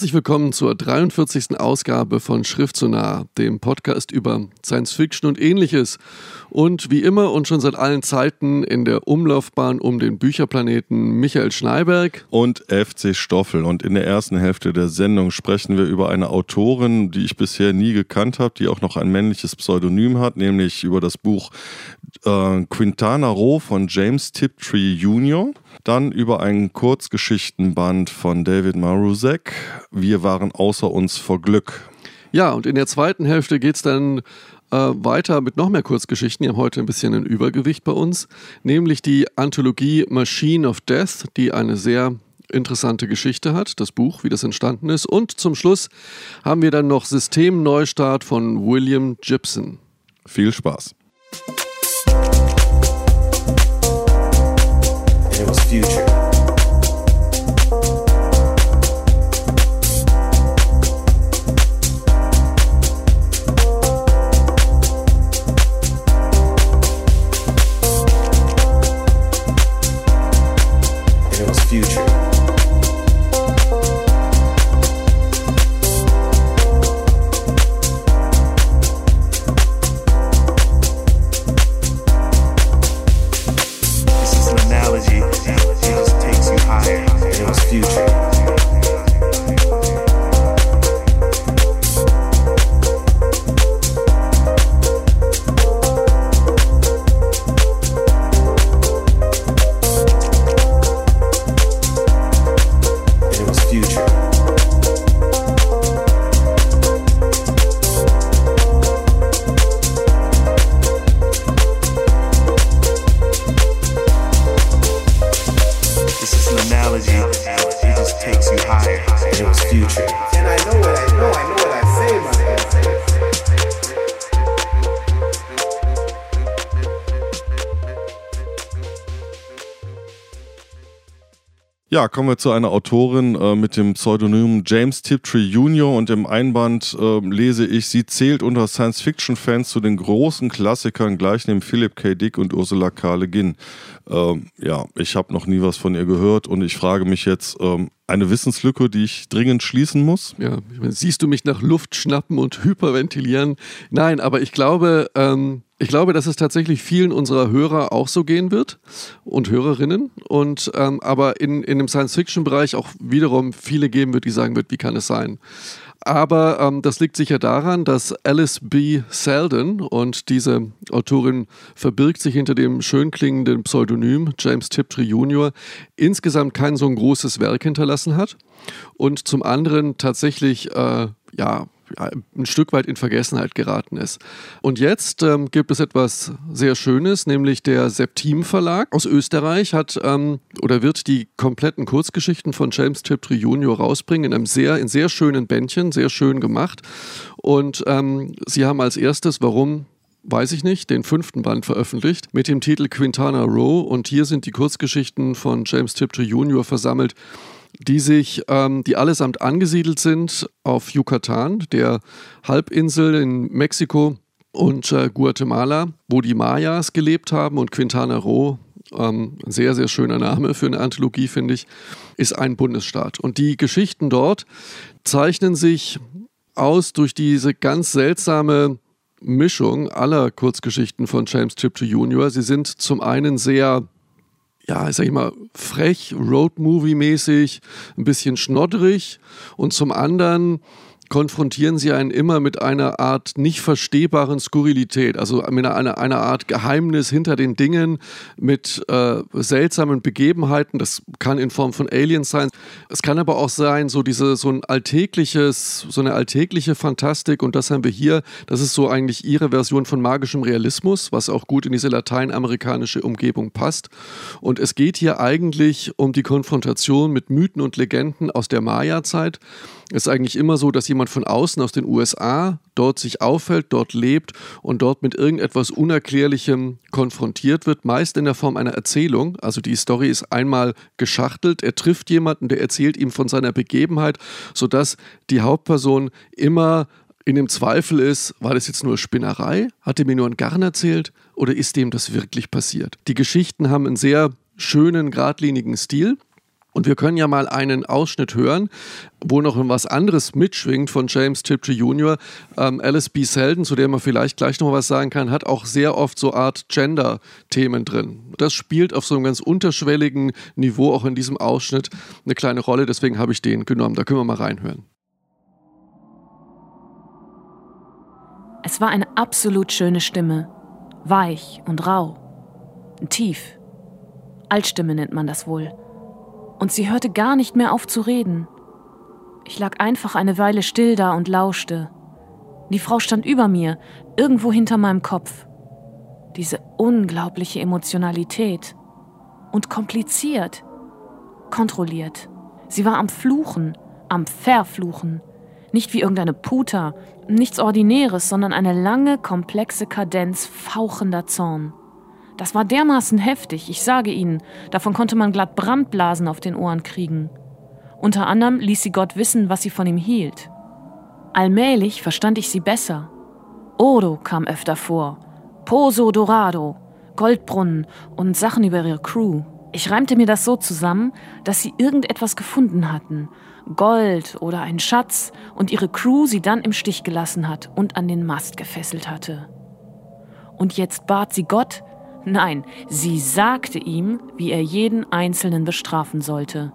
Herzlich willkommen zur 43. Ausgabe von Schrift so nah, dem Podcast über Science Fiction und ähnliches. Und wie immer und schon seit allen Zeiten in der Umlaufbahn um den Bücherplaneten Michael Schneiberg und FC Stoffel. Und in der ersten Hälfte der Sendung sprechen wir über eine Autorin, die ich bisher nie gekannt habe, die auch noch ein männliches Pseudonym hat, nämlich über das Buch äh, Quintana Roo von James Tiptree Jr., dann über einen Kurzgeschichtenband von David Marusek. Wir waren außer uns vor Glück. Ja, und in der zweiten Hälfte geht es dann äh, weiter mit noch mehr Kurzgeschichten. Die haben heute ein bisschen ein Übergewicht bei uns, nämlich die Anthologie Machine of Death, die eine sehr interessante Geschichte hat, das Buch, wie das entstanden ist. Und zum Schluss haben wir dann noch Systemneustart von William Gibson. Viel Spaß. It was future. Ja, kommen wir zu einer Autorin äh, mit dem Pseudonym James Tiptree Jr. und im Einband äh, lese ich, sie zählt unter Science-Fiction-Fans zu den großen Klassikern gleich neben Philip K. Dick und Ursula K. Le Guin. Ähm, ja, ich habe noch nie was von ihr gehört und ich frage mich jetzt, ähm, eine Wissenslücke, die ich dringend schließen muss? Ja, siehst du mich nach Luft schnappen und hyperventilieren? Nein, aber ich glaube, ähm, ich glaube, dass es tatsächlich vielen unserer Hörer auch so gehen wird und Hörerinnen. Und ähm, aber in, in dem Science-Fiction-Bereich auch wiederum viele geben wird, die sagen wird, wie kann es sein? Aber ähm, das liegt sicher daran, dass Alice B. Selden und diese Autorin verbirgt sich hinter dem schön klingenden Pseudonym James Tiptree Jr. insgesamt kein so ein großes Werk hinterlassen hat und zum anderen tatsächlich äh, ja ein Stück weit in Vergessenheit geraten ist. Und jetzt ähm, gibt es etwas sehr Schönes, nämlich der Septim Verlag aus Österreich hat ähm, oder wird die kompletten Kurzgeschichten von James Tiptree Jr. rausbringen in einem sehr, in sehr schönen Bändchen, sehr schön gemacht. Und ähm, sie haben als erstes, warum weiß ich nicht, den fünften Band veröffentlicht mit dem Titel Quintana Row und hier sind die Kurzgeschichten von James Tiptree Jr. versammelt, die sich, ähm, die allesamt angesiedelt sind auf Yucatan, der Halbinsel in Mexiko und äh, Guatemala, wo die Mayas gelebt haben und Quintana Roo, ähm, ein sehr, sehr schöner Name für eine Anthologie, finde ich, ist ein Bundesstaat. Und die Geschichten dort zeichnen sich aus durch diese ganz seltsame Mischung aller Kurzgeschichten von James Tiptree Jr. Sie sind zum einen sehr ja, sag ich mal, frech, Roadmovie-mäßig, ein bisschen schnodderig. Und zum anderen konfrontieren sie einen immer mit einer Art nicht verstehbaren Skurrilität, also mit einer, einer Art Geheimnis hinter den Dingen, mit äh, seltsamen Begebenheiten. Das kann in Form von Aliens sein. Es kann aber auch sein, so diese, so ein alltägliches, so eine alltägliche Fantastik und das haben wir hier. Das ist so eigentlich ihre Version von magischem Realismus, was auch gut in diese lateinamerikanische Umgebung passt. Und es geht hier eigentlich um die Konfrontation mit Mythen und Legenden aus der Maya-Zeit. Es ist eigentlich immer so, dass jemand von außen aus den USA dort sich auffällt, dort lebt und dort mit irgendetwas Unerklärlichem konfrontiert wird, meist in der Form einer Erzählung. Also die Story ist einmal geschachtelt, er trifft jemanden, der erzählt ihm von seiner Begebenheit, sodass die Hauptperson immer in dem Zweifel ist, war das jetzt nur Spinnerei? Hat er mir nur einen Garn erzählt oder ist dem das wirklich passiert? Die Geschichten haben einen sehr schönen, geradlinigen Stil. Und wir können ja mal einen Ausschnitt hören, wo noch was anderes mitschwingt von James Tiptree Jr. Ähm, Alice B. Selden, zu der man vielleicht gleich noch was sagen kann, hat auch sehr oft so Art Gender-Themen drin. Das spielt auf so einem ganz unterschwelligen Niveau auch in diesem Ausschnitt eine kleine Rolle. Deswegen habe ich den genommen. Da können wir mal reinhören. Es war eine absolut schöne Stimme. Weich und rau. Tief. Altstimme nennt man das wohl und sie hörte gar nicht mehr auf zu reden. Ich lag einfach eine Weile still da und lauschte. Die Frau stand über mir, irgendwo hinter meinem Kopf. Diese unglaubliche Emotionalität. Und kompliziert. Kontrolliert. Sie war am Fluchen, am Verfluchen. Nicht wie irgendeine Puta, nichts Ordinäres, sondern eine lange, komplexe Kadenz fauchender Zorn. Das war dermaßen heftig, ich sage Ihnen, davon konnte man glatt Brandblasen auf den Ohren kriegen. Unter anderem ließ sie Gott wissen, was sie von ihm hielt. Allmählich verstand ich sie besser. Odo kam öfter vor, Poso Dorado, Goldbrunnen und Sachen über ihre Crew. Ich reimte mir das so zusammen, dass sie irgendetwas gefunden hatten, Gold oder einen Schatz, und ihre Crew sie dann im Stich gelassen hat und an den Mast gefesselt hatte. Und jetzt bat sie Gott, Nein, sie sagte ihm, wie er jeden Einzelnen bestrafen sollte.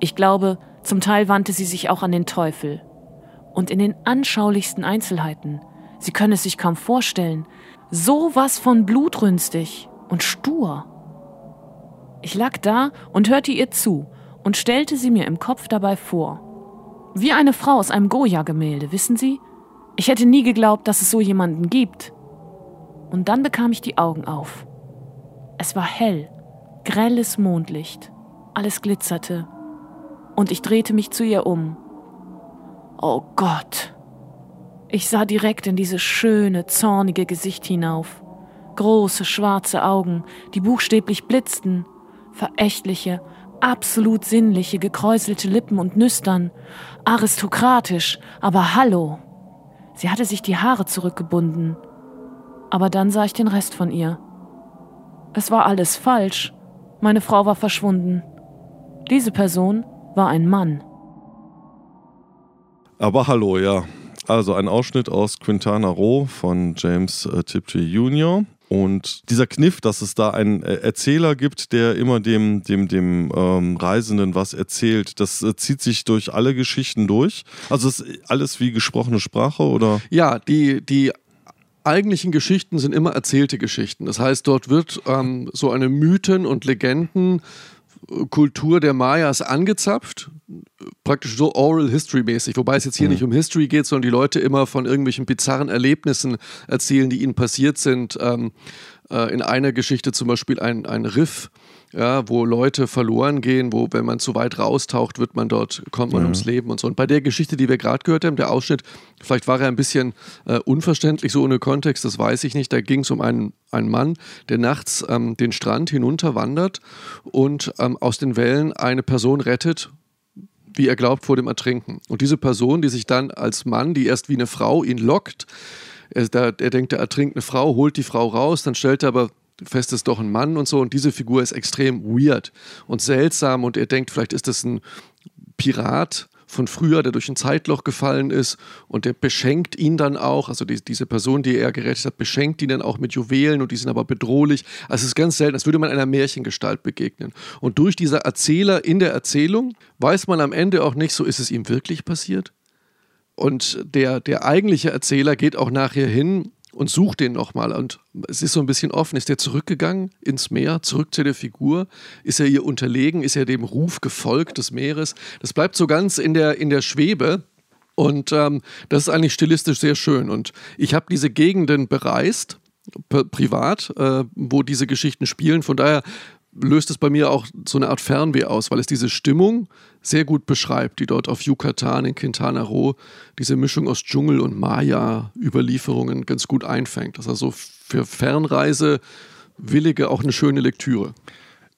Ich glaube, zum Teil wandte sie sich auch an den Teufel. Und in den anschaulichsten Einzelheiten. Sie können es sich kaum vorstellen. So was von blutrünstig und stur. Ich lag da und hörte ihr zu und stellte sie mir im Kopf dabei vor. Wie eine Frau aus einem Goya-Gemälde, wissen Sie? Ich hätte nie geglaubt, dass es so jemanden gibt. Und dann bekam ich die Augen auf. Es war hell, grelles Mondlicht, alles glitzerte. Und ich drehte mich zu ihr um. Oh Gott! Ich sah direkt in dieses schöne, zornige Gesicht hinauf. Große, schwarze Augen, die buchstäblich blitzten, verächtliche, absolut sinnliche, gekräuselte Lippen und Nüstern, aristokratisch, aber hallo. Sie hatte sich die Haare zurückgebunden, aber dann sah ich den Rest von ihr. Es war alles falsch. Meine Frau war verschwunden. Diese Person war ein Mann. Aber hallo, ja. Also ein Ausschnitt aus Quintana Roo von James äh, Tiptree Jr. Und dieser Kniff, dass es da einen äh, Erzähler gibt, der immer dem, dem, dem ähm, Reisenden was erzählt, das äh, zieht sich durch alle Geschichten durch. Also ist alles wie gesprochene Sprache oder? Ja, die, die eigentlichen Geschichten sind immer erzählte Geschichten. Das heißt, dort wird ähm, so eine Mythen- und Legendenkultur der Mayas angezapft, praktisch so Oral History-mäßig, wobei es jetzt hier mhm. nicht um History geht, sondern die Leute immer von irgendwelchen bizarren Erlebnissen erzählen, die ihnen passiert sind. Ähm, äh, in einer Geschichte zum Beispiel ein, ein Riff ja, wo Leute verloren gehen, wo, wenn man zu weit raustaucht, wird man dort, kommt man mhm. ums Leben und so. Und bei der Geschichte, die wir gerade gehört haben, der Ausschnitt, vielleicht war er ein bisschen äh, unverständlich, so ohne Kontext, das weiß ich nicht. Da ging es um einen, einen Mann, der nachts ähm, den Strand hinunter wandert und ähm, aus den Wellen eine Person rettet, wie er glaubt, vor dem Ertrinken. Und diese Person, die sich dann als Mann, die erst wie eine Frau ihn lockt, er, er denkt, er ertrinkt eine Frau, holt die Frau raus, dann stellt er aber fest ist doch ein Mann und so. Und diese Figur ist extrem weird und seltsam. Und er denkt, vielleicht ist das ein Pirat von früher, der durch ein Zeitloch gefallen ist und der beschenkt ihn dann auch, also die, diese Person, die er gerettet hat, beschenkt ihn dann auch mit Juwelen und die sind aber bedrohlich. Also es ist ganz selten, als würde man einer Märchengestalt begegnen. Und durch dieser Erzähler in der Erzählung weiß man am Ende auch nicht, so ist es ihm wirklich passiert. Und der, der eigentliche Erzähler geht auch nachher hin und sucht den nochmal. Und es ist so ein bisschen offen. Ist er zurückgegangen ins Meer, zurück zu der Figur? Ist er ihr unterlegen? Ist er dem Ruf gefolgt des Meeres? Das bleibt so ganz in der, in der Schwebe. Und ähm, das ist eigentlich stilistisch sehr schön. Und ich habe diese Gegenden bereist, privat, äh, wo diese Geschichten spielen. Von daher löst es bei mir auch so eine Art Fernweh aus, weil es diese Stimmung sehr gut beschreibt, die dort auf Yucatan in Quintana Roo diese Mischung aus Dschungel und Maya-Überlieferungen ganz gut einfängt. Das ist also für Fernreisewillige auch eine schöne Lektüre.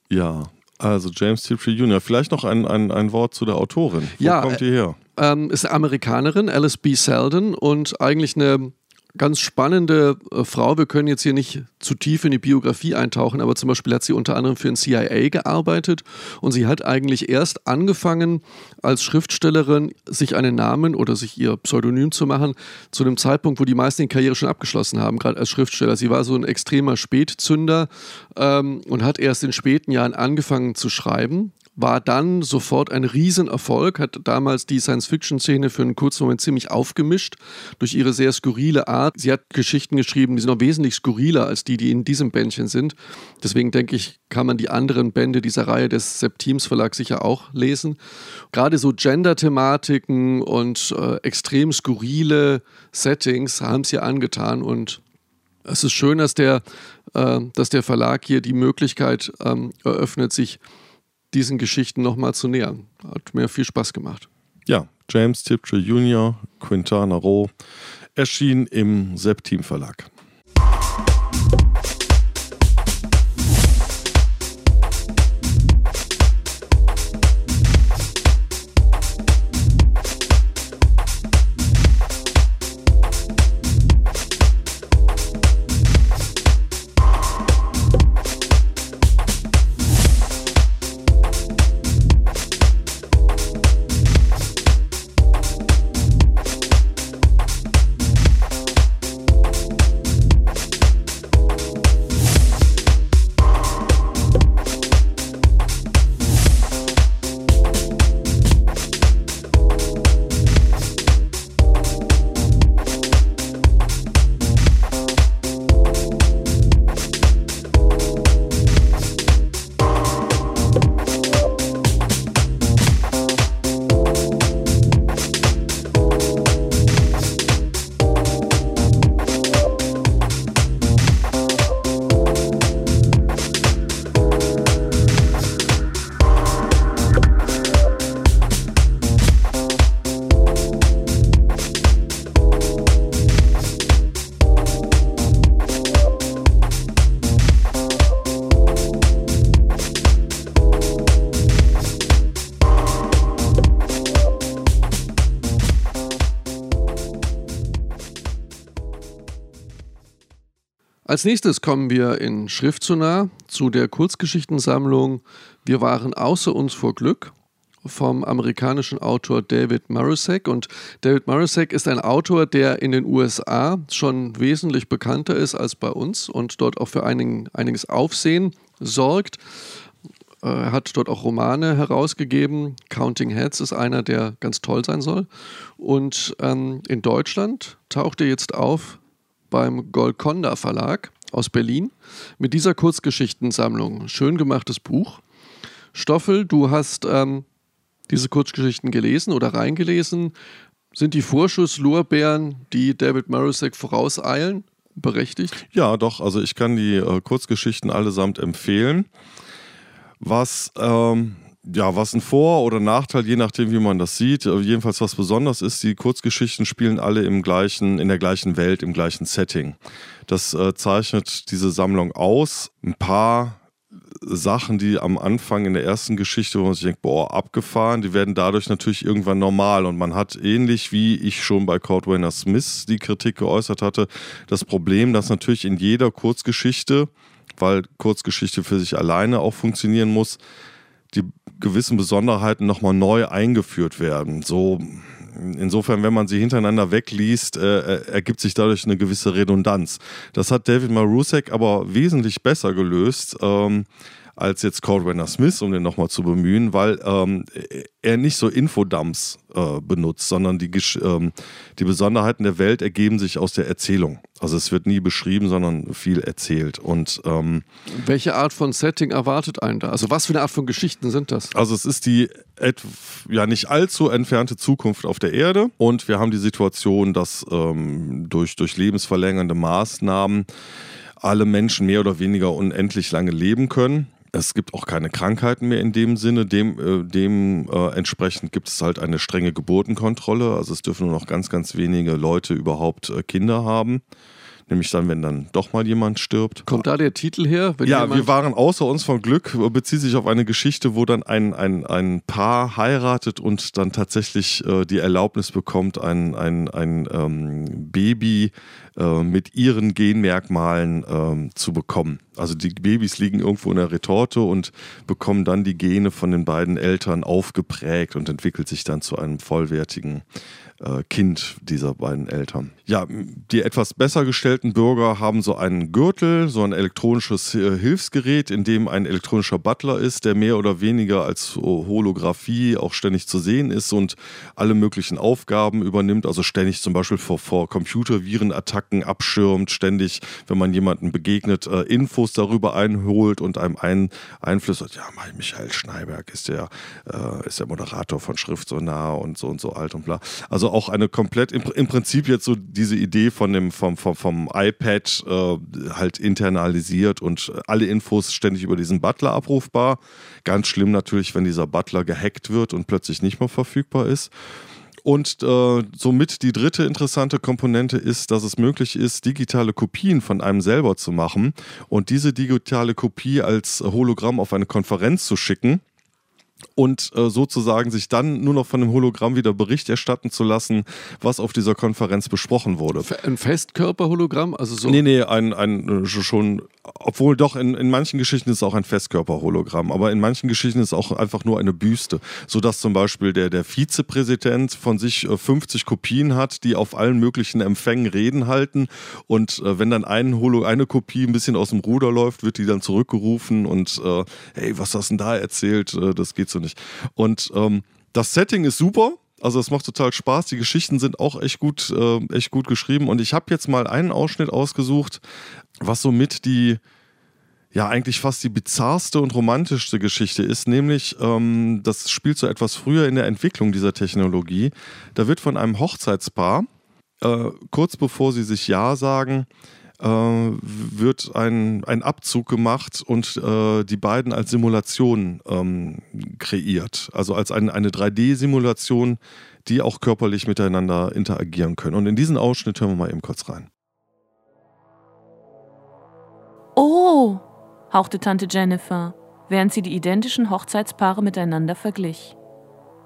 Ja, also James Tiptree Jr. Vielleicht noch ein, ein, ein Wort zu der Autorin. Wo ja, kommt die her? Ähm, ist eine Amerikanerin, Alice B. Selden, und eigentlich eine ganz spannende äh, Frau. Wir können jetzt hier nicht zu tief in die Biografie eintauchen, aber zum Beispiel hat sie unter anderem für den CIA gearbeitet und sie hat eigentlich erst angefangen, als Schriftstellerin sich einen Namen oder sich ihr Pseudonym zu machen, zu dem Zeitpunkt, wo die meisten die Karriere schon abgeschlossen haben, gerade als Schriftsteller. Sie war so ein extremer Spätzünder ähm, und hat erst in späten Jahren angefangen zu schreiben war dann sofort ein Riesenerfolg, hat damals die Science-Fiction-Szene für einen kurzen Moment ziemlich aufgemischt durch ihre sehr skurrile Art. Sie hat Geschichten geschrieben, die sind noch wesentlich skurriler als die, die in diesem Bändchen sind. Deswegen denke ich, kann man die anderen Bände dieser Reihe des Septims Verlags sicher auch lesen. Gerade so Gender-Thematiken und äh, extrem skurrile Settings haben es ihr angetan und es ist schön, dass der, äh, dass der Verlag hier die Möglichkeit ähm, eröffnet, sich diesen Geschichten nochmal zu nähern. Hat mir viel Spaß gemacht. Ja, James Tiptree Jr., Quintana Rowe, erschien im Septim Verlag. Als nächstes kommen wir in Schrift zu nah zu der Kurzgeschichtensammlung Wir waren außer uns vor Glück vom amerikanischen Autor David Marusek. Und David Marusek ist ein Autor, der in den USA schon wesentlich bekannter ist als bei uns und dort auch für einigen, einiges Aufsehen sorgt. Äh, er hat dort auch Romane herausgegeben. Counting Heads ist einer, der ganz toll sein soll. Und ähm, in Deutschland taucht er jetzt auf beim Golconda Verlag aus Berlin mit dieser Kurzgeschichtensammlung. Schön gemachtes Buch. Stoffel, du hast ähm, diese Kurzgeschichten gelesen oder reingelesen. Sind die Vorschusslorbeeren, die David Marusek vorauseilen, berechtigt? Ja, doch. Also ich kann die äh, Kurzgeschichten allesamt empfehlen. Was ähm, ja, was ein Vor- oder Nachteil, je nachdem, wie man das sieht. Jedenfalls was besonders ist, die Kurzgeschichten spielen alle im gleichen, in der gleichen Welt, im gleichen Setting. Das äh, zeichnet diese Sammlung aus. Ein paar Sachen, die am Anfang in der ersten Geschichte, wo man sich denkt, boah, abgefahren, die werden dadurch natürlich irgendwann normal. Und man hat ähnlich wie ich schon bei Cordwainer Smith die Kritik geäußert hatte, das Problem, dass natürlich in jeder Kurzgeschichte, weil Kurzgeschichte für sich alleine auch funktionieren muss, die gewissen Besonderheiten nochmal neu eingeführt werden. So, insofern, wenn man sie hintereinander wegliest, äh, äh, ergibt sich dadurch eine gewisse Redundanz. Das hat David Marusek aber wesentlich besser gelöst. Ähm, als jetzt Cordwainer Smith, um den nochmal zu bemühen, weil ähm, er nicht so Infodumps äh, benutzt, sondern die, ähm, die Besonderheiten der Welt ergeben sich aus der Erzählung. Also es wird nie beschrieben, sondern viel erzählt. Und ähm, welche Art von Setting erwartet einen da? Also was für eine Art von Geschichten sind das? Also es ist die ja nicht allzu entfernte Zukunft auf der Erde und wir haben die Situation, dass ähm, durch, durch lebensverlängernde Maßnahmen alle Menschen mehr oder weniger unendlich lange leben können. Es gibt auch keine Krankheiten mehr in dem Sinne. Dem, äh, dem äh, gibt es halt eine strenge Geburtenkontrolle. Also es dürfen nur noch ganz, ganz wenige Leute überhaupt äh, Kinder haben. Nämlich dann, wenn dann doch mal jemand stirbt. Kommt da der Titel her? Ja, wir waren außer uns von Glück, bezieht sich auf eine Geschichte, wo dann ein, ein, ein Paar heiratet und dann tatsächlich äh, die Erlaubnis bekommt, ein, ein, ein ähm, Baby äh, mit ihren Genmerkmalen ähm, zu bekommen. Also die Babys liegen irgendwo in der Retorte und bekommen dann die Gene von den beiden Eltern aufgeprägt und entwickelt sich dann zu einem vollwertigen äh, Kind dieser beiden Eltern. Ja, die etwas besser gestellten Bürger haben so einen Gürtel, so ein elektronisches äh, Hilfsgerät, in dem ein elektronischer Butler ist, der mehr oder weniger als so Holographie auch ständig zu sehen ist und alle möglichen Aufgaben übernimmt, also ständig zum Beispiel vor, vor Computervirenattacken abschirmt, ständig, wenn man jemanden begegnet, äh, Infos darüber einholt und einem ein, einflüstert, ja, Michael Schneiberg ist der, äh, ist der Moderator von Schrift so nah und so und so alt und bla. Also auch eine komplett, im, im Prinzip jetzt so diese Idee von dem, vom, vom, vom iPad äh, halt internalisiert und alle Infos ständig über diesen Butler abrufbar. Ganz schlimm natürlich, wenn dieser Butler gehackt wird und plötzlich nicht mehr verfügbar ist. Und äh, somit die dritte interessante Komponente ist, dass es möglich ist, digitale Kopien von einem selber zu machen und diese digitale Kopie als Hologramm auf eine Konferenz zu schicken und äh, sozusagen sich dann nur noch von dem Hologramm wieder Bericht erstatten zu lassen, was auf dieser Konferenz besprochen wurde. Ein Festkörperhologramm? Also so. Nee, nee, ein, ein äh, schon, obwohl doch in, in manchen Geschichten ist es auch ein Festkörperhologramm, aber in manchen Geschichten ist es auch einfach nur eine Büste, sodass zum Beispiel der, der Vizepräsident von sich äh, 50 Kopien hat, die auf allen möglichen Empfängen Reden halten und äh, wenn dann ein Holo, eine Kopie ein bisschen aus dem Ruder läuft, wird die dann zurückgerufen und äh, hey, was hast du denn da erzählt? Äh, das geht so nicht. Und ähm, das Setting ist super, also es macht total Spaß. Die Geschichten sind auch echt gut, äh, echt gut geschrieben. Und ich habe jetzt mal einen Ausschnitt ausgesucht, was somit die ja eigentlich fast die bizarrste und romantischste Geschichte ist, nämlich ähm, das spielt so etwas früher in der Entwicklung dieser Technologie. Da wird von einem Hochzeitspaar äh, kurz bevor sie sich Ja sagen, äh, wird ein, ein Abzug gemacht und äh, die beiden als Simulation ähm, kreiert. Also als ein, eine 3D-Simulation, die auch körperlich miteinander interagieren können. Und in diesen Ausschnitt hören wir mal eben kurz rein. Oh, hauchte Tante Jennifer, während sie die identischen Hochzeitspaare miteinander verglich.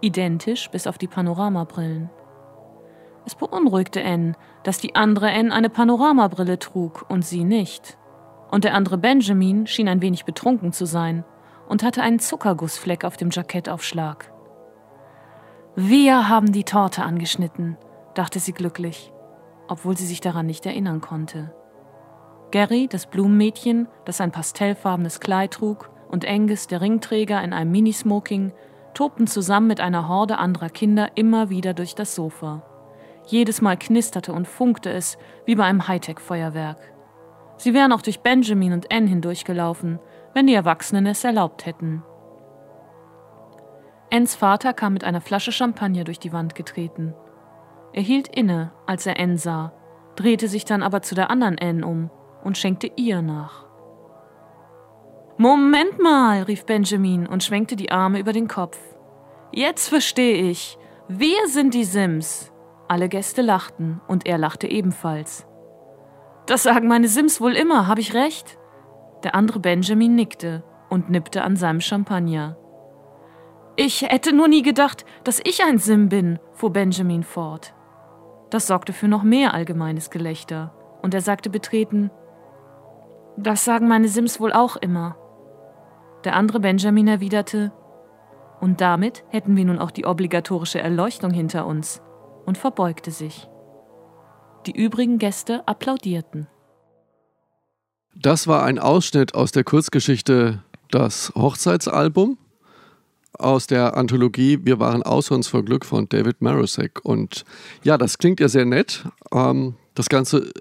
Identisch bis auf die Panoramabrillen. Es beunruhigte Anne, dass die andere Anne eine Panoramabrille trug und sie nicht. Und der andere Benjamin schien ein wenig betrunken zu sein und hatte einen Zuckergussfleck auf dem Jackettaufschlag. Wir haben die Torte angeschnitten, dachte sie glücklich, obwohl sie sich daran nicht erinnern konnte. Gary, das Blumenmädchen, das ein pastellfarbenes Kleid trug, und Angus, der Ringträger in einem Minismoking, tobten zusammen mit einer Horde anderer Kinder immer wieder durch das Sofa. Jedes Mal knisterte und funkte es wie bei einem Hightech-Feuerwerk. Sie wären auch durch Benjamin und Anne hindurchgelaufen, wenn die Erwachsenen es erlaubt hätten. Anns Vater kam mit einer Flasche Champagner durch die Wand getreten. Er hielt inne, als er Anne sah, drehte sich dann aber zu der anderen Anne um und schenkte ihr nach. Moment mal, rief Benjamin und schwenkte die Arme über den Kopf. Jetzt verstehe ich. Wir sind die Sims. Alle Gäste lachten und er lachte ebenfalls. Das sagen meine Sims wohl immer, habe ich recht? Der andere Benjamin nickte und nippte an seinem Champagner. Ich hätte nur nie gedacht, dass ich ein Sim bin, fuhr Benjamin fort. Das sorgte für noch mehr allgemeines Gelächter, und er sagte betreten, das sagen meine Sims wohl auch immer. Der andere Benjamin erwiderte, und damit hätten wir nun auch die obligatorische Erleuchtung hinter uns, und verbeugte sich. Die übrigen Gäste applaudierten. Das war ein Ausschnitt aus der Kurzgeschichte Das Hochzeitsalbum aus der Anthologie Wir waren außer uns vor Glück von David Marosek. Und ja, das klingt ja sehr nett. Ähm, das Ganze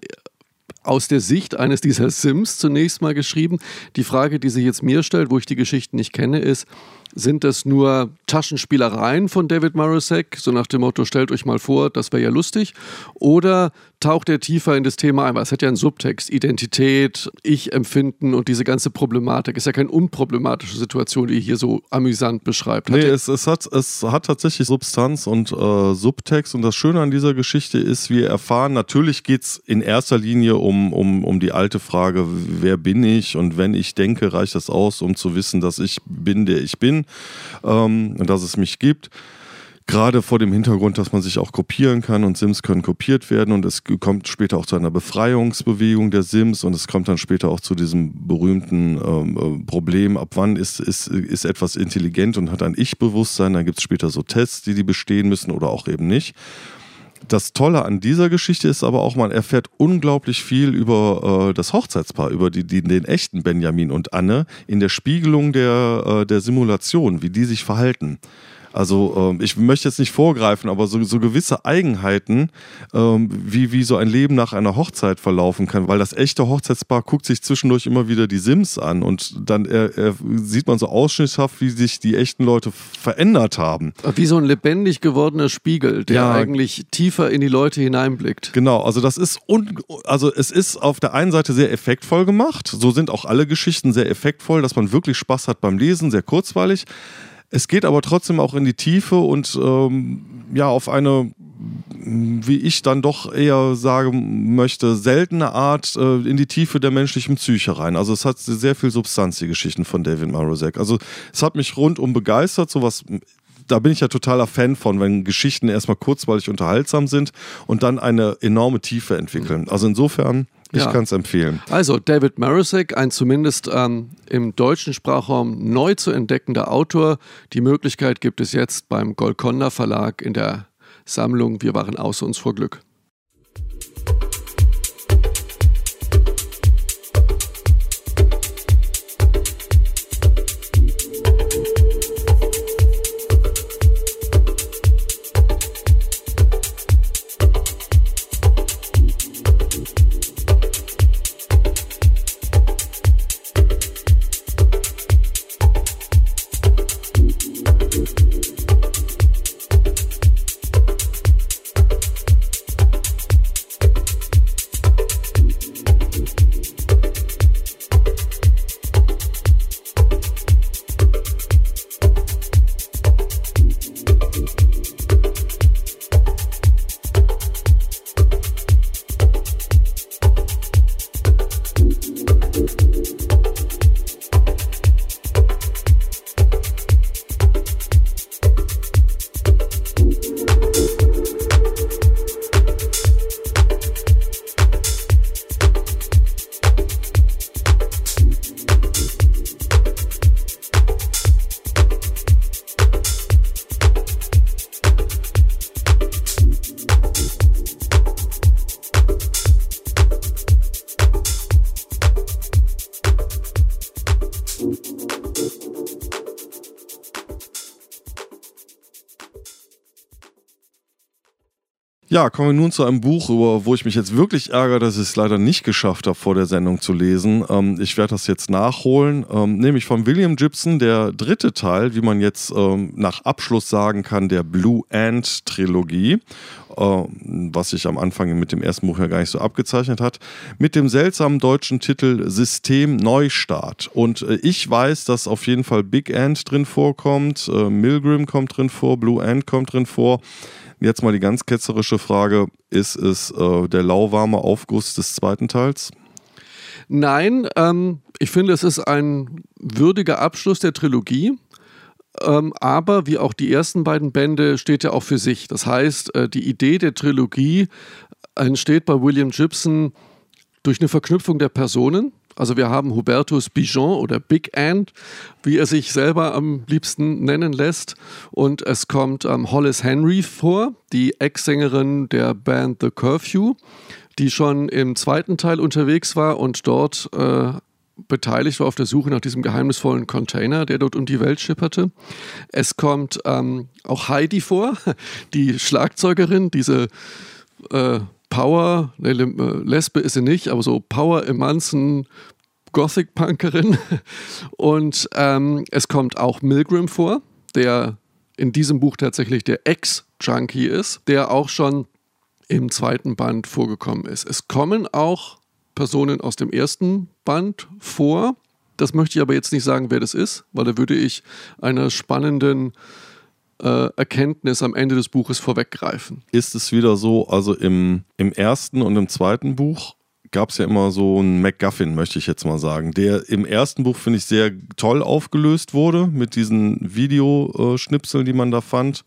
aus der Sicht eines dieser Sims zunächst mal geschrieben. Die Frage, die sich jetzt mir stellt, wo ich die Geschichten nicht kenne, ist, sind das nur Taschenspielereien von David Marosek, so nach dem Motto, stellt euch mal vor, das wäre ja lustig, oder taucht er tiefer in das Thema ein, weil es hat ja einen Subtext, Identität, Ich-Empfinden und diese ganze Problematik. Ist ja keine unproblematische Situation, die ihr hier so amüsant beschreibt. Hat Nee, es, es, hat, es hat tatsächlich Substanz und äh, Subtext. Und das Schöne an dieser Geschichte ist, wir erfahren, natürlich geht es in erster Linie um, um, um, um die alte Frage, wer bin ich und wenn ich denke, reicht das aus, um zu wissen, dass ich bin, der ich bin ähm, und dass es mich gibt. Gerade vor dem Hintergrund, dass man sich auch kopieren kann und Sims können kopiert werden und es kommt später auch zu einer Befreiungsbewegung der Sims und es kommt dann später auch zu diesem berühmten ähm, äh, Problem, ab wann ist, ist, ist etwas intelligent und hat ein Ich-Bewusstsein. Dann gibt es später so Tests, die die bestehen müssen oder auch eben nicht. Das Tolle an dieser Geschichte ist aber auch, man erfährt unglaublich viel über äh, das Hochzeitspaar, über die, die, den echten Benjamin und Anne in der Spiegelung der, äh, der Simulation, wie die sich verhalten. Also ähm, ich möchte jetzt nicht vorgreifen, aber so, so gewisse Eigenheiten, ähm, wie, wie so ein Leben nach einer Hochzeit verlaufen kann, weil das echte Hochzeitspaar guckt sich zwischendurch immer wieder die Sims an und dann er, er sieht man so ausschnittshaft, wie sich die echten Leute verändert haben. Wie so ein lebendig gewordener Spiegel, der Ja. eigentlich tiefer in die Leute hineinblickt. Genau, also das ist un also es ist auf der einen Seite sehr effektvoll gemacht. So sind auch alle Geschichten sehr effektvoll, dass man wirklich Spaß hat beim Lesen, sehr kurzweilig. Es geht aber trotzdem auch in die Tiefe und ähm, ja, auf eine, wie ich dann doch eher sagen möchte, seltene Art äh, in die Tiefe der menschlichen Psyche rein. Also es hat sehr viel Substanz, die Geschichten von David Marozek. Also es hat mich rundum begeistert, sowas da bin ich ja totaler Fan von, wenn Geschichten erstmal kurzweilig unterhaltsam sind und dann eine enorme Tiefe entwickeln. Also insofern, ich Ja. kann es empfehlen. Also David Marusek, ein zumindest ähm, im deutschen Sprachraum neu zu entdeckender Autor. Die Möglichkeit gibt es jetzt beim Golconda Verlag in der Sammlung Wir waren außer uns vor Glück. Ja, kommen wir nun zu einem Buch, über, wo ich mich jetzt wirklich ärgere, dass ich es leider nicht geschafft habe, vor der Sendung zu lesen. Ähm, ich werde das jetzt nachholen, ähm, nämlich von William Gibson, der dritte Teil, wie man jetzt ähm, nach Abschluss sagen kann, der Blue Ant Trilogie, was sich am Anfang mit dem ersten Buch ja gar nicht so abgezeichnet hat, mit dem seltsamen deutschen Titel System Neustart. Und äh, ich weiß, dass auf jeden Fall Big Ant drin vorkommt, äh, Milgram kommt drin vor, Blue Ant kommt drin vor. Jetzt mal die ganz ketzerische Frage: Ist es äh, der lauwarme Aufguss des zweiten Teils? Nein, ähm, ich finde, es ist ein würdiger Abschluss der Trilogie. Ähm, aber wie auch die ersten beiden Bände steht er auch für sich. Das heißt, äh, die Idee der Trilogie entsteht bei William Gibson durch eine Verknüpfung der Personen. Also wir haben Hubertus Bijon oder Big Ant, wie er sich selber am liebsten nennen lässt. Und es kommt ähm, Hollis Henry vor, die Ex-Sängerin der Band The Curfew, die schon im zweiten Teil unterwegs war und dort äh, beteiligt war auf der Suche nach diesem geheimnisvollen Container, der dort um die Welt schipperte. Es kommt ähm, auch Heidi vor, die Schlagzeugerin, diese äh, Power, ne, Le- Lesbe ist sie nicht, aber so Power Emanzen Gothic-Punkerin. Und ähm, es kommt auch Milgram vor, der in diesem Buch tatsächlich der Ex-Junkie ist, der auch schon im zweiten Band vorgekommen ist. Es kommen auch Personen aus dem ersten Band vor. Das möchte ich aber jetzt nicht sagen, wer das ist, weil da würde ich einer spannenden äh, Erkenntnis am Ende des Buches vorweggreifen. Ist es wieder so, also im, im ersten und im zweiten Buch gab es ja immer so einen MacGuffin, möchte ich jetzt mal sagen, der im ersten Buch, finde ich, sehr toll aufgelöst wurde mit diesen Videoschnipseln, die man da fand.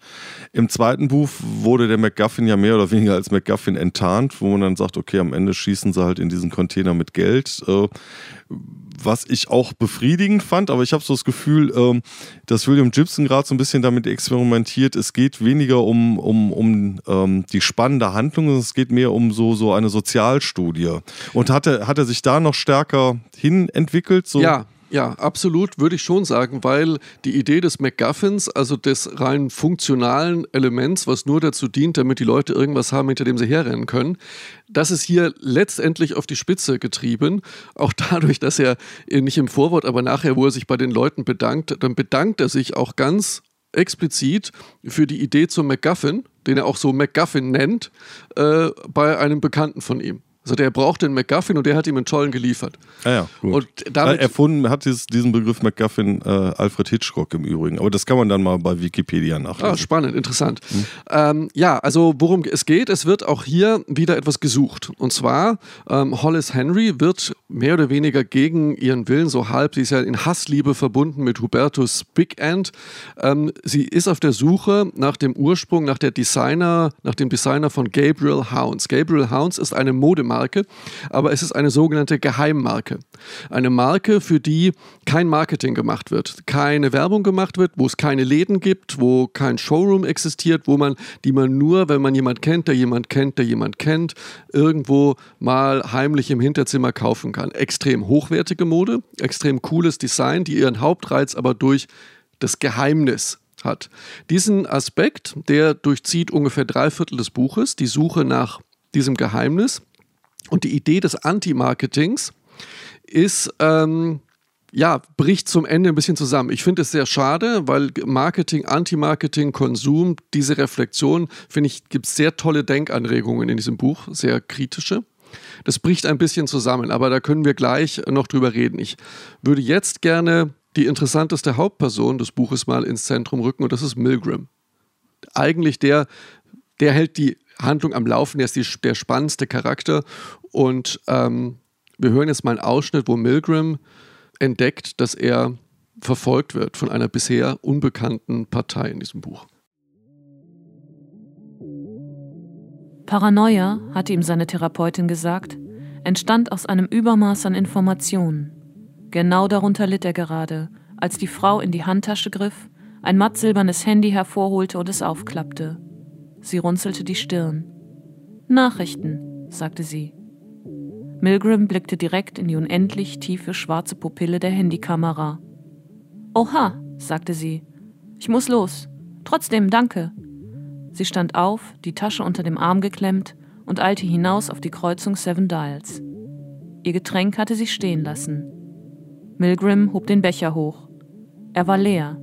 Im zweiten Buch wurde der MacGuffin ja mehr oder weniger als MacGuffin enttarnt, wo man dann sagt, okay, am Ende schießen sie halt in diesen Container mit Geld. Äh, was ich auch befriedigend fand, aber ich habe so das Gefühl, ähm, dass William Gibson gerade so ein bisschen damit experimentiert. Es geht weniger um, um, um ähm, die spannende Handlung, es geht mehr um so, so eine Sozialstudie. Und hat er, hat er sich da noch stärker hin entwickelt? So? Ja, ja, absolut, würde ich schon sagen, weil die Idee des MacGuffins, also des rein funktionalen Elements, was nur dazu dient, damit die Leute irgendwas haben, hinter dem sie herrennen können, das ist hier letztendlich auf die Spitze getrieben. Auch dadurch, dass er nicht im Vorwort, aber nachher, wo er sich bei den Leuten bedankt, dann bedankt er sich auch ganz explizit für die Idee zum MacGuffin, den er auch so MacGuffin nennt, äh, bei einem Bekannten von ihm. Also der braucht den MacGuffin und der hat ihm einen tollen geliefert. Ah ja, gut. Und damit, Erfunden hat dieses, diesen Begriff MacGuffin äh, Alfred Hitchcock im Übrigen. Aber das kann man dann mal bei Wikipedia Ah, nachlesen. spannend, interessant. Ähm, ja, also worum es geht, es wird auch hier wieder etwas gesucht. Und zwar, ähm, Hollis Henry wird mehr oder weniger gegen ihren Willen, so halb, sie ist ja in Hassliebe verbunden mit Hubertus Big End. Ähm, sie ist auf der Suche nach dem Ursprung, nach der Designer, nach dem Designer von Gabriel Hounds. Gabriel Hounds ist eine Modemarke, aber es ist eine sogenannte Geheimmarke. Eine Marke, für die kein Marketing gemacht wird, keine Werbung gemacht wird, wo es keine Läden gibt, wo kein Showroom existiert, wo man, die man nur, wenn man jemand kennt, der jemand kennt, der jemand kennt, irgendwo mal heimlich im Hinterzimmer kaufen kann. Extrem hochwertige Mode, extrem cooles Design, die ihren Hauptreiz aber durch das Geheimnis hat. Diesen Aspekt, der durchzieht ungefähr drei Viertel des Buches, die Suche nach diesem Geheimnis. Und die Idee des Anti-Marketings ist, ähm, ja, bricht zum Ende ein bisschen zusammen. Ich finde es sehr schade, weil Marketing, Anti-Marketing, Konsum, diese Reflexion, finde ich, gibt es sehr tolle Denkanregungen in diesem Buch, sehr kritische. Das bricht ein bisschen zusammen, aber da können wir gleich noch drüber reden. Ich würde jetzt gerne die interessanteste Hauptperson des Buches mal ins Zentrum rücken und das ist Milgram. Eigentlich der, der hält die Handlung am Laufen, der ist die, der spannendste Charakter und ähm, wir hören jetzt mal einen Ausschnitt, wo Milgram entdeckt, dass er verfolgt wird von einer bisher unbekannten Partei in diesem Buch. Paranoia, hatte ihm seine Therapeutin gesagt, entstand aus einem Übermaß an Informationen. Genau darunter litt er gerade, als die Frau in die Handtasche griff, ein mattsilbernes Handy hervorholte und es aufklappte. Sie runzelte die Stirn. Nachrichten, sagte sie. Milgram blickte direkt in die unendlich tiefe schwarze Pupille der Handykamera. Oha, sagte sie. Ich muss los. Trotzdem, danke. Sie stand auf, die Tasche unter dem Arm geklemmt und eilte hinaus auf die Kreuzung Seven Dials. Ihr Getränk hatte sie stehen lassen. Milgram hob den Becher hoch. Er war leer.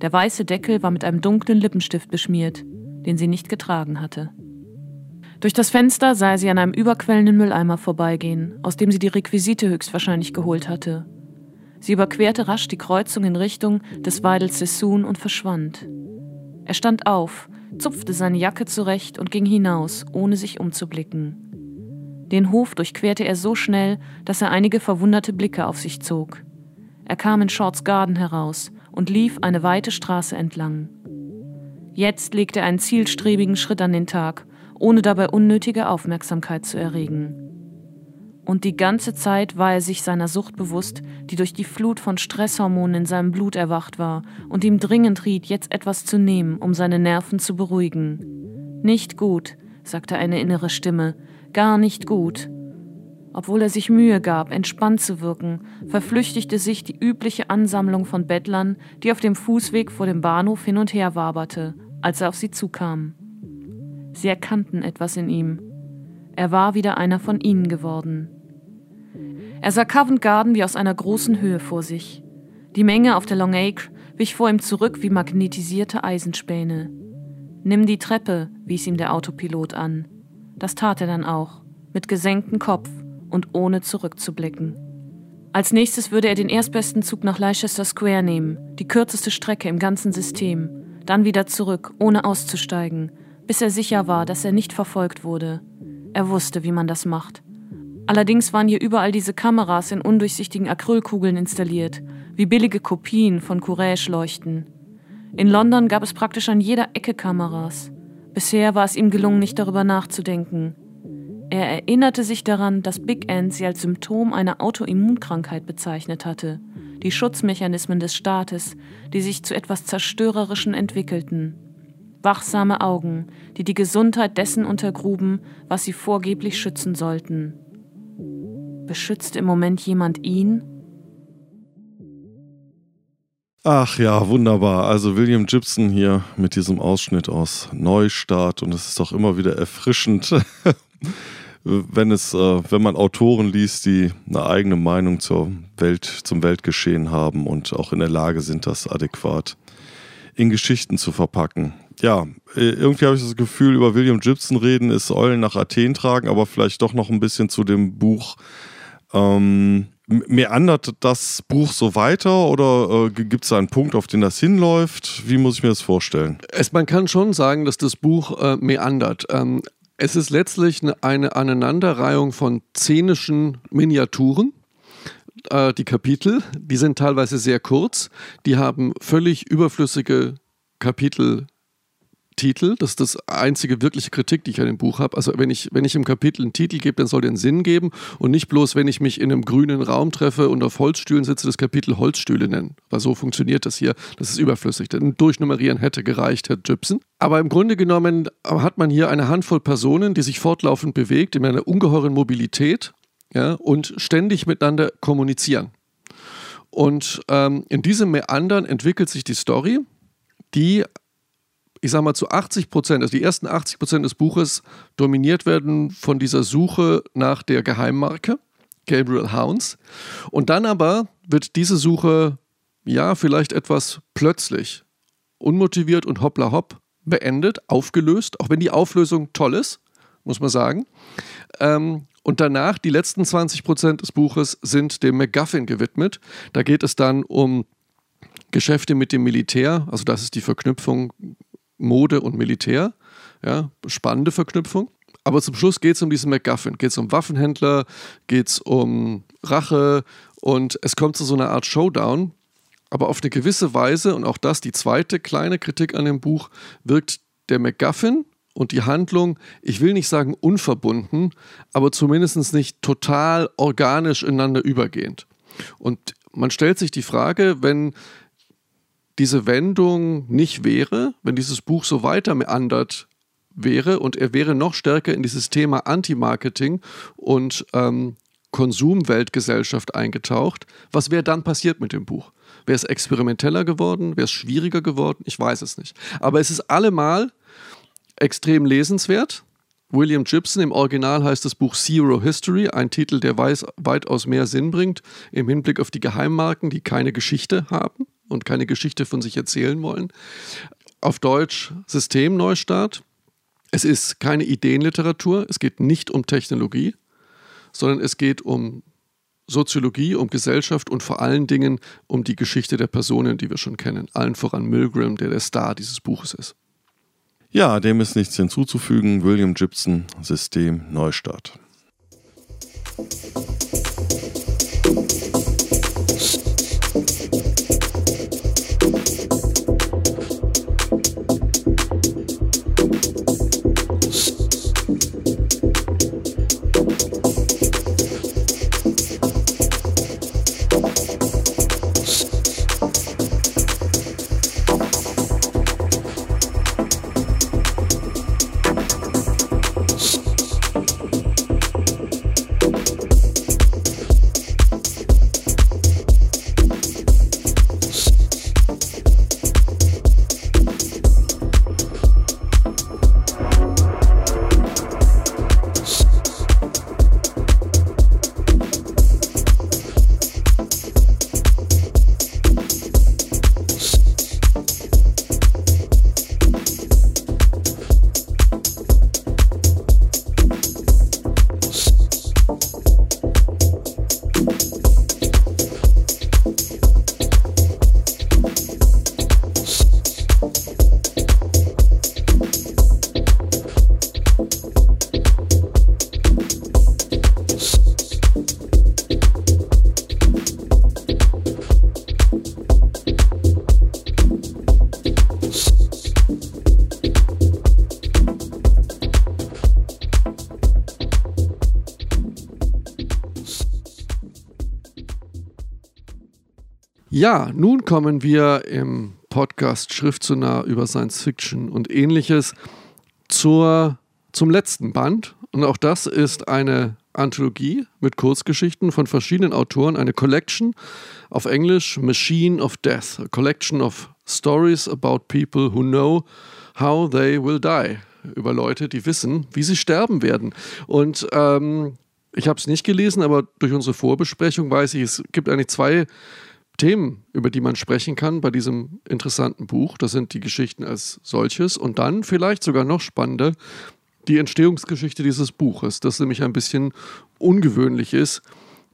Der weiße Deckel war mit einem dunklen Lippenstift beschmiert, den sie nicht getragen hatte. Durch das Fenster sah sie an einem überquellenden Mülleimer vorbeigehen, aus dem sie die Requisite höchstwahrscheinlich geholt hatte. Sie überquerte rasch die Kreuzung in Richtung des Weidels Sessun und verschwand. Er stand auf, zupfte seine Jacke zurecht und ging hinaus, ohne sich umzublicken. Den Hof durchquerte er so schnell, dass er einige verwunderte Blicke auf sich zog. Er kam in Shorts Garden heraus und lief eine weite Straße entlang. Jetzt legte er einen zielstrebigen Schritt an den Tag, ohne dabei unnötige Aufmerksamkeit zu erregen. Und die ganze Zeit war er sich seiner Sucht bewusst, die durch die Flut von Stresshormonen in seinem Blut erwacht war und ihm dringend riet, jetzt etwas zu nehmen, um seine Nerven zu beruhigen. Nicht gut, sagte eine innere Stimme, gar nicht gut. Obwohl er sich Mühe gab, entspannt zu wirken, verflüchtigte sich die übliche Ansammlung von Bettlern, die auf dem Fußweg vor dem Bahnhof hin und her waberte, als er auf sie zukam. Sie erkannten etwas in ihm. Er war wieder einer von ihnen geworden. Er sah Covent Garden wie aus einer großen Höhe vor sich. Die Menge auf der Long Acre wich vor ihm zurück wie magnetisierte Eisenspäne. Nimm die Treppe, wies ihm der Autopilot an. Das tat er dann auch, mit gesenktem Kopf und ohne zurückzublicken. Als nächstes würde er den erstbesten Zug nach Leicester Square nehmen, die kürzeste Strecke im ganzen System, dann wieder zurück, ohne auszusteigen, bis er sicher war, dass er nicht verfolgt wurde. Er wusste, wie man das macht. Allerdings waren hier überall diese Kameras in undurchsichtigen Acrylkugeln installiert, wie billige Kopien von Courage-Leuchten. In London gab es praktisch an jeder Ecke Kameras. Bisher war es ihm gelungen, nicht darüber nachzudenken. Er erinnerte sich daran, dass Big End sie als Symptom einer Autoimmunkrankheit bezeichnet hatte, die Schutzmechanismen des Staates, die sich zu etwas Zerstörerischen entwickelten. Wachsame Augen, die die Gesundheit dessen untergruben, was sie vorgeblich schützen sollten. Beschützt im Moment jemand ihn? Ach ja, wunderbar. Also William Gibson hier mit diesem Ausschnitt aus Neustart und es ist doch immer wieder erfrischend, wenn es, äh, wenn man Autoren liest, die eine eigene Meinung zur Welt, zum Weltgeschehen haben und auch in der Lage sind, das adäquat in Geschichten zu verpacken. Ja, äh, irgendwie habe ich das Gefühl, über William Gibson reden ist Eulen nach Athen tragen, aber vielleicht doch noch ein bisschen zu dem Buch. Ähm, meandert das Buch so weiter oder äh, gibt es einen Punkt, auf den das hinläuft? Wie muss ich mir das vorstellen? Es, man kann schon sagen, dass das Buch äh, meandert. Ähm, es ist letztlich eine Aneinanderreihung von szenischen Miniaturen. Äh, die Kapitel, die sind teilweise sehr kurz, die haben völlig überflüssige Kapitel Titel. Das ist das einzige wirkliche Kritik, die ich an dem Buch habe. Also wenn ich, wenn ich im Kapitel einen Titel gebe, dann soll der einen Sinn geben und nicht bloß, wenn ich mich in einem grünen Raum treffe und auf Holzstühlen sitze, das Kapitel Holzstühle nennen. Weil so funktioniert das hier. Das ist überflüssig. Denn durchnummerieren hätte gereicht, Herr Gibson. Aber im Grunde genommen hat man hier eine Handvoll Personen, die sich fortlaufend bewegt, in einer ungeheuren Mobilität ja, und ständig miteinander kommunizieren. Und ähm, in diesem Meandern entwickelt sich die Story, die ich sage mal, zu 80 Prozent, also die ersten 80 Prozent des Buches dominiert werden von dieser Suche nach der Geheimmarke, Gabriel Hounds. Und dann aber wird diese Suche, ja, vielleicht etwas plötzlich, unmotiviert und hoppla hopp beendet, aufgelöst, auch wenn die Auflösung toll ist, muss man sagen. Ähm, und danach, die letzten 20 Prozent des Buches sind dem MacGuffin gewidmet. Da geht es dann um Geschäfte mit dem Militär, also das ist die Verknüpfung Mode und Militär. Ja, spannende Verknüpfung. Aber zum Schluss geht es um diesen MacGuffin. Geht es um Waffenhändler, geht es um Rache und es kommt zu so einer Art Showdown. Aber auf eine gewisse Weise, und auch das die zweite kleine Kritik an dem Buch, wirkt der MacGuffin und die Handlung, ich will nicht sagen unverbunden, aber zumindest nicht total organisch ineinander übergehend. Und man stellt sich die Frage, wenn diese Wendung nicht wäre, wenn dieses Buch so weiter meandert wäre und er wäre noch stärker in dieses Thema Anti-Marketing und ähm, Konsumweltgesellschaft eingetaucht, was wäre dann passiert mit dem Buch? Wäre es experimenteller geworden? Wäre es schwieriger geworden? Ich weiß es nicht. Aber es ist allemal extrem lesenswert. William Gibson, im Original heißt das Buch Zero History, ein Titel, der weiß, weitaus mehr Sinn bringt im Hinblick auf die Geheimmarken, die keine Geschichte haben und keine Geschichte von sich erzählen wollen. Auf Deutsch Systemneustart. Es ist keine Ideenliteratur, es geht nicht um Technologie, sondern es geht um Soziologie, um Gesellschaft und vor allen Dingen um die Geschichte der Personen, die wir schon kennen. Allen voran Milgram, der der Star dieses Buches ist. Ja, dem ist nichts hinzuzufügen. William Gibson, System Neustart. Ja, nun kommen wir im Podcast Schrift zu nah über Science Fiction und ähnliches zur, zum letzten Band. Und auch das ist eine Anthologie mit Kurzgeschichten von verschiedenen Autoren, eine Collection auf Englisch Machine of Death, a collection of stories about people who know how they will die. Über Leute, die wissen, wie sie sterben werden. Und ähm, ich habe es nicht gelesen, aber durch unsere Vorbesprechung weiß ich, es gibt eigentlich zwei Themen, über die man sprechen kann bei diesem interessanten Buch. Das sind die Geschichten als solches und dann vielleicht sogar noch spannender die Entstehungsgeschichte dieses Buches, das nämlich ein bisschen ungewöhnlich ist,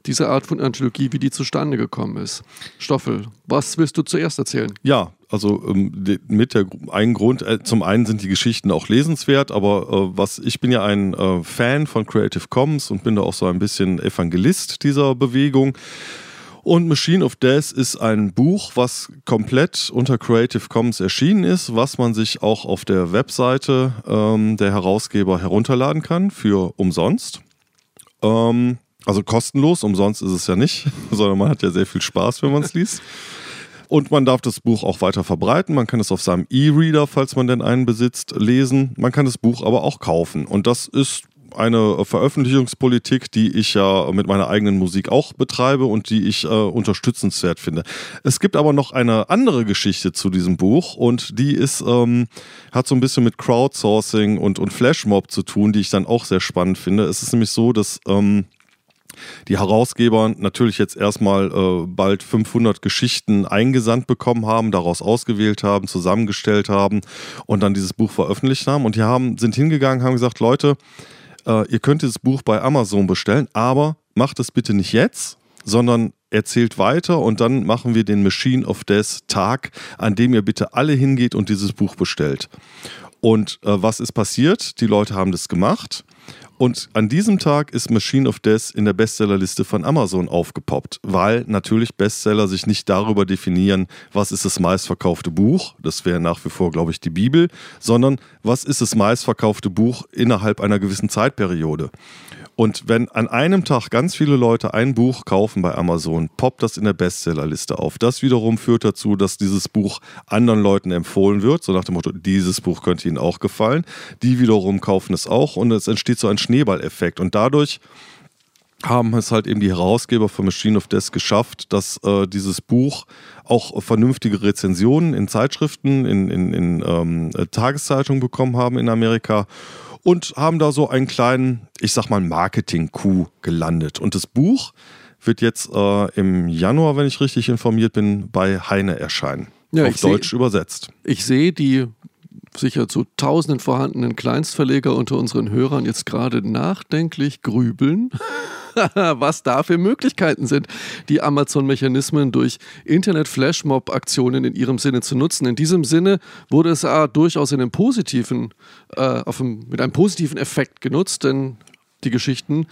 diese Art von Anthologie, wie die zustande gekommen ist. Stoffel, was willst du zuerst erzählen? Ja, also ähm, mit der ein Grund, äh, zum einen sind die Geschichten auch lesenswert, aber äh, was ich bin ja ein äh, Fan von Creative Commons und bin da auch so ein bisschen Evangelist dieser Bewegung. Und Machine of Death ist ein Buch, was komplett unter Creative Commons erschienen ist, was man sich auch auf der Webseite ähm, der Herausgeber herunterladen kann für umsonst. Ähm, also kostenlos, umsonst ist es ja nicht, sondern man hat ja sehr viel Spaß, wenn man es liest. Und man darf das Buch auch weiter verbreiten. Man kann es auf seinem E-Reader, falls man denn einen besitzt, lesen. Man kann das Buch aber auch kaufen. Und das ist eine Veröffentlichungspolitik, die ich ja mit meiner eigenen Musik auch betreibe und die ich äh, unterstützenswert finde. Es gibt aber noch eine andere Geschichte zu diesem Buch und die ist, ähm, hat so ein bisschen mit Crowdsourcing und, und Flashmob zu tun, die ich dann auch sehr spannend finde. Es ist nämlich so, dass ähm, die Herausgeber natürlich jetzt erstmal äh, bald 500 Geschichten eingesandt bekommen haben, daraus ausgewählt haben, zusammengestellt haben und dann dieses Buch veröffentlicht haben. Und die haben, sind hingegangen, haben gesagt, Leute, äh, ihr könnt dieses Buch bei Amazon bestellen, aber macht es bitte nicht jetzt, sondern erzählt weiter und dann machen wir den Machine of Death Tag, an dem ihr bitte alle hingeht und dieses Buch bestellt. Und äh, was ist passiert? Die Leute haben das gemacht und an diesem Tag ist Machine of Death in der Bestsellerliste von Amazon aufgepoppt, weil natürlich Bestseller sich nicht darüber definieren, was ist das meistverkaufte Buch, das wäre nach wie vor, glaube ich, die Bibel, sondern was ist das meistverkaufte Buch innerhalb einer gewissen Zeitperiode. Und wenn an einem Tag ganz viele Leute ein Buch kaufen bei Amazon, poppt das in der Bestsellerliste auf. Das wiederum führt dazu, dass dieses Buch anderen Leuten empfohlen wird, so nach dem Motto, dieses Buch könnte ihnen auch gefallen. Die wiederum kaufen es auch und es entsteht so ein Schneeballeffekt. Und dadurch haben es halt eben die Herausgeber von Machine of Death geschafft, dass äh, dieses Buch auch vernünftige Rezensionen in Zeitschriften, in, in, in ähm, Tageszeitungen bekommen haben in Amerika und haben da so einen kleinen, ich sag mal, Marketing-Coup gelandet. Und das Buch wird jetzt äh, im Januar, wenn ich richtig informiert bin, bei Heine erscheinen. Ja, auf Deutsch seh, übersetzt. Ich sehe die sicher zu tausenden vorhandenen Kleinstverleger unter unseren Hörern jetzt gerade nachdenklich grübeln. was da für Möglichkeiten sind, die Amazon-Mechanismen durch Internet-Flashmob-Aktionen in ihrem Sinne zu nutzen. In diesem Sinne wurde es äh, durchaus in einem positiven, äh, einem, mit einem positiven Effekt genutzt, denn die Geschichten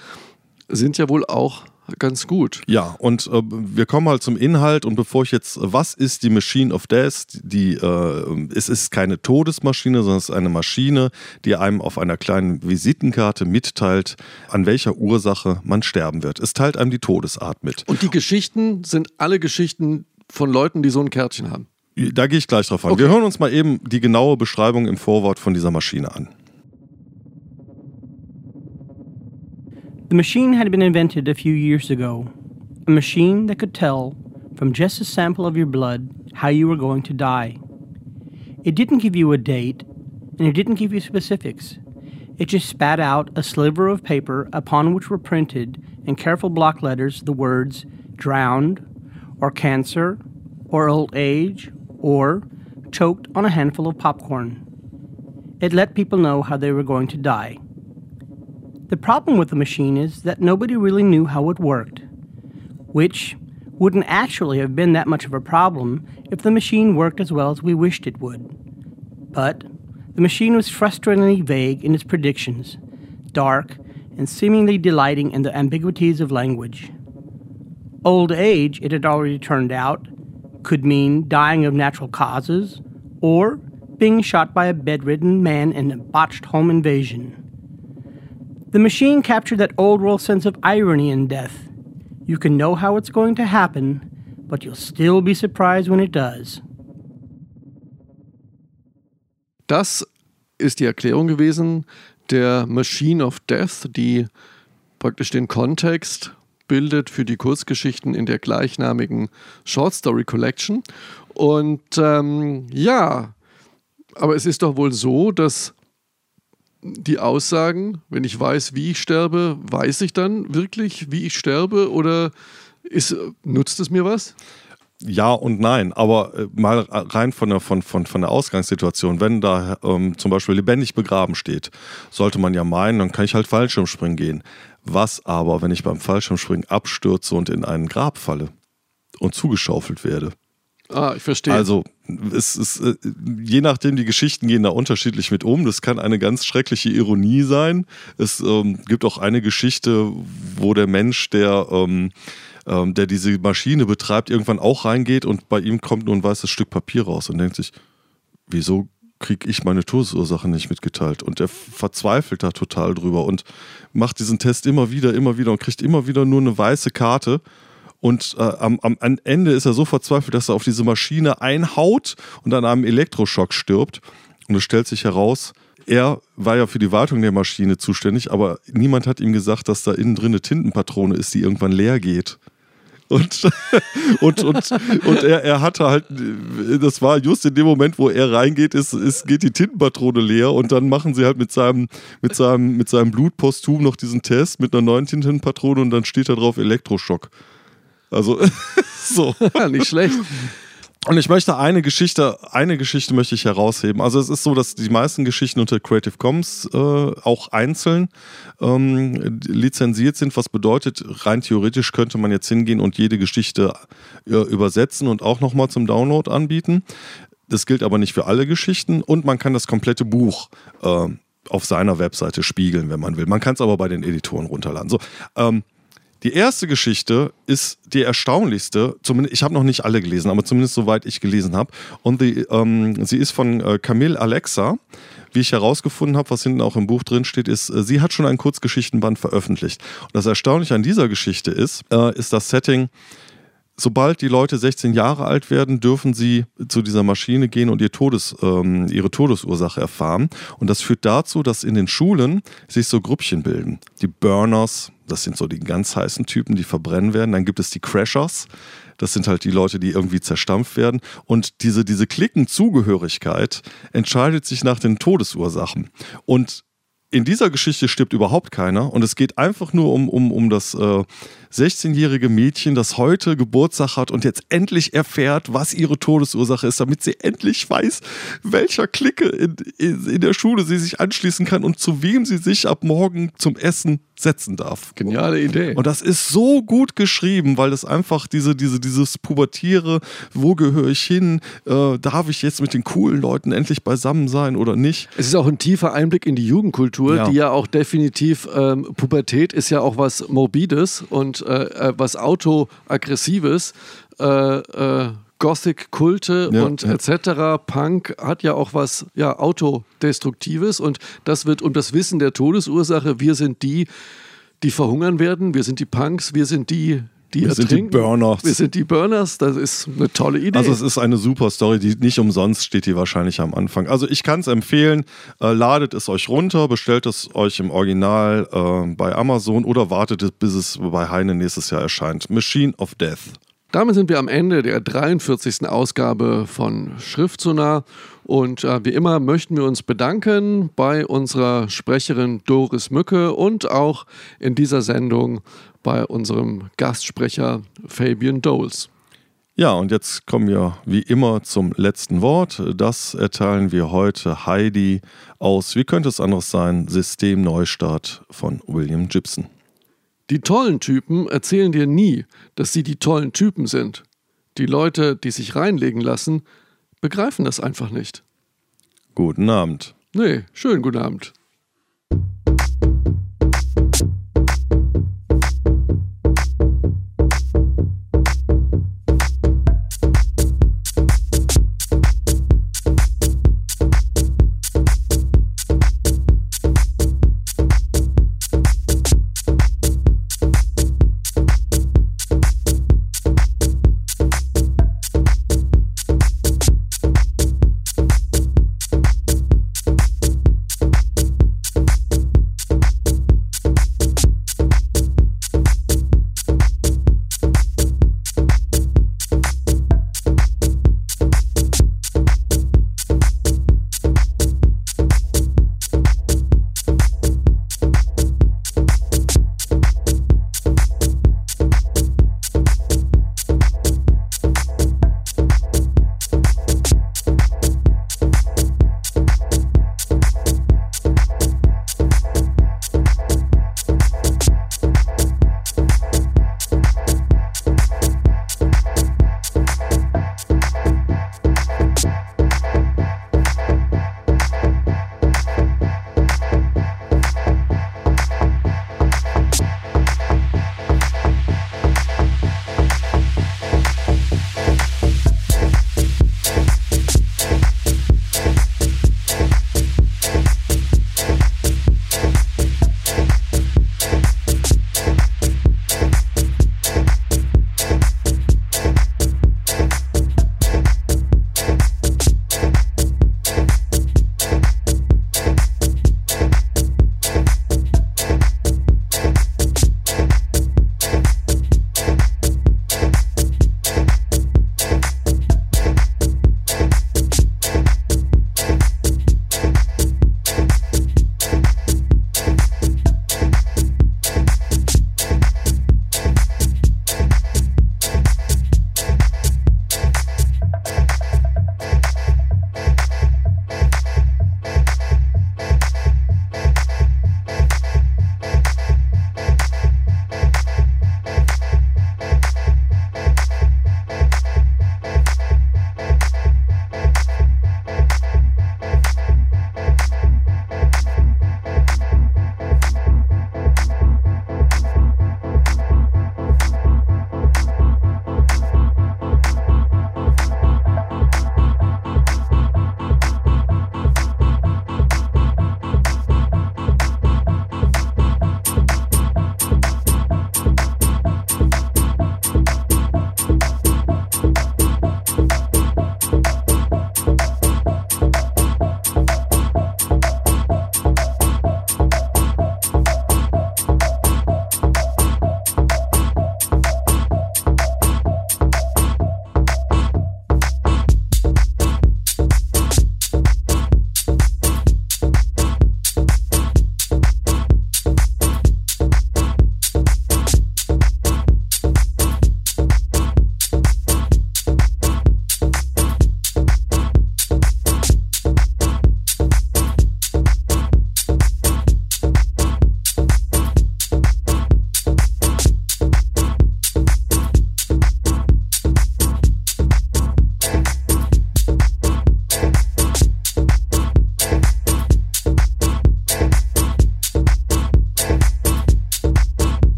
sind ja wohl auch ganz gut. Ja, und äh, wir kommen halt zum Inhalt und bevor ich jetzt, was ist die Machine of Death? Die, äh, es ist keine Todesmaschine, sondern es ist eine Maschine, die einem auf einer kleinen Visitenkarte mitteilt, an welcher Ursache man sterben wird. Es teilt einem die Todesart mit. Und die Geschichten sind alle Geschichten von Leuten, die so ein Kärtchen haben. Da gehe ich gleich drauf an. Okay. Wir hören uns mal eben die genaue Beschreibung im Vorwort von dieser Maschine an. The machine had been invented a few years ago. A machine that could tell, from just a sample of your blood, how you were going to die. It didn't give you a date, and it didn't give you specifics. It just spat out a sliver of paper upon which were printed in careful block letters the words drowned, or cancer, or old age, or choked on a handful of popcorn. It let people know how they were going to die. The problem with the machine is that nobody really knew how it worked, which wouldn't actually have been that much of a problem if the machine worked as well as we wished it would. But the machine was frustratingly vague in its predictions, dark, and seemingly delighting in the ambiguities of language. Old age, it had already turned out, could mean dying of natural causes, or being shot by a bedridden man in a botched home invasion. The machine captured that old world sense of irony in death. You can know how it's going to happen, but you'll still be surprised when it does. Das ist die Erklärung gewesen der Machine of Death, die praktisch den Kontext bildet für die Kurzgeschichten in der gleichnamigen Short Story Collection. Und ähm, ja, aber es ist doch wohl so, dass die Aussagen, wenn ich weiß, wie ich sterbe, weiß ich dann wirklich, wie ich sterbe oder ist, nutzt es mir was? Ja und nein, aber äh, mal rein von der, von, von, von der Ausgangssituation, wenn da ähm, zum Beispiel lebendig begraben steht, sollte man ja meinen, dann kann ich halt Fallschirmspringen gehen. Was aber, wenn ich beim Fallschirmspringen abstürze und in einen Grab falle und zugeschaufelt werde? Ah, ich verstehe. Also, es ist, äh, je nachdem, die Geschichten gehen da unterschiedlich mit um. Das kann eine ganz schreckliche Ironie sein. Es ähm, gibt auch eine Geschichte, wo der Mensch, der ähm, ähm, der diese Maschine betreibt, irgendwann auch reingeht und bei ihm kommt nur ein weißes Stück Papier raus und denkt sich, wieso kriege ich meine Todesursache nicht mitgeteilt? Und er verzweifelt da total drüber und macht diesen Test immer wieder, immer wieder und kriegt immer wieder nur eine weiße Karte. Und äh, am, am Ende ist er so verzweifelt, dass er auf diese Maschine einhaut und an einem Elektroschock stirbt. Und es stellt sich heraus, er war ja für die Wartung der Maschine zuständig, aber niemand hat ihm gesagt, dass da innen drin eine Tintenpatrone ist, die irgendwann leer geht. Und, und, und, und er, er hatte halt, das war just in dem Moment, wo er reingeht, ist, ist, geht die Tintenpatrone leer und dann machen sie halt mit seinem, mit seinem, mit seinem Blut posthum noch diesen Test mit einer neuen Tintenpatrone und dann steht da drauf Elektroschock. Also, so. Nicht schlecht. Und ich möchte eine Geschichte, eine Geschichte möchte ich herausheben. Also es ist so, dass die meisten Geschichten unter Creative Commons äh, auch einzeln ähm, lizenziert sind, was bedeutet, rein theoretisch könnte man jetzt hingehen und jede Geschichte äh, übersetzen und auch nochmal zum Download anbieten. Das gilt aber nicht für alle Geschichten und man kann das komplette Buch äh, auf seiner Webseite spiegeln, wenn man will. Man kann es aber bei den Editoren runterladen. So, ähm, die erste Geschichte ist die erstaunlichste. Zumindest, ich habe noch nicht alle gelesen, aber zumindest soweit ich gelesen habe. Und die, ähm, sie ist von äh, Camille Alexa. Wie ich herausgefunden habe, was hinten auch im Buch drin steht, ist, äh, sie hat schon ein Kurzgeschichtenband veröffentlicht. Und das Erstaunliche an dieser Geschichte ist, äh, ist das Setting, sobald die Leute 16 Jahre alt werden, dürfen sie zu dieser Maschine gehen und ihr Todes, ähm, ihre Todesursache erfahren. Und das führt dazu, dass in den Schulen sich so Grüppchen bilden. Die Burners, das sind so die ganz heißen Typen, die verbrennen werden. Dann gibt es die Crashers. Das sind halt die Leute, die irgendwie zerstampft werden. Und diese, diese Klickenzugehörigkeit entscheidet sich nach den Todesursachen. Und in dieser Geschichte stirbt überhaupt keiner und es geht einfach nur um, um, um das äh, 16-jährige Mädchen, das heute Geburtstag hat und jetzt endlich erfährt, was ihre Todesursache ist, damit sie endlich weiß, welcher Clique in, in, in der Schule sie sich anschließen kann und zu wem sie sich ab morgen zum Essen setzen darf. Geniale Idee. Und das ist so gut geschrieben, weil das einfach diese, diese, dieses Pubertiere, wo gehöre ich hin? Äh, darf ich jetzt mit den coolen Leuten endlich beisammen sein oder nicht? Es ist auch ein tiefer Einblick in die Jugendkultur, Ja. die ja auch definitiv, ähm, Pubertät ist ja auch was Morbides und äh, äh, was Autoaggressives. Äh, äh, Gothic-Kulte Ja, und ja. etc. Punk hat ja auch was ja, Autodestruktives und das wird um das Wissen der Todesursache. Wir sind die, die verhungern werden. Wir sind die Punks. Wir sind die, die Wir sind die ertrinken. Burners. Wir sind die Burners. Das ist eine tolle Idee. Also es ist eine super Story, die nicht umsonst steht die wahrscheinlich am Anfang. Also ich kann es empfehlen, äh, ladet es euch runter, bestellt es euch im Original äh, bei Amazon oder wartet es, bis es bei Heine nächstes Jahr erscheint. Machine of Death. Damit sind wir am Ende der 43. Ausgabe von Schriftsonar. Und äh, wie immer möchten wir uns bedanken bei unserer Sprecherin Doris Mücke und auch in dieser Sendung bei unserem Gastsprecher Fabian Doles. Ja, und jetzt kommen wir wie immer zum letzten Wort. Das erteilen wir heute Heidi aus, wie könnte es anderes sein, Systemneustart von William Gibson. Die tollen Typen erzählen dir nie, dass sie die tollen Typen sind. Die Leute, die sich reinlegen lassen, begreifen das einfach nicht. Guten Abend. Nee, schönen guten Abend.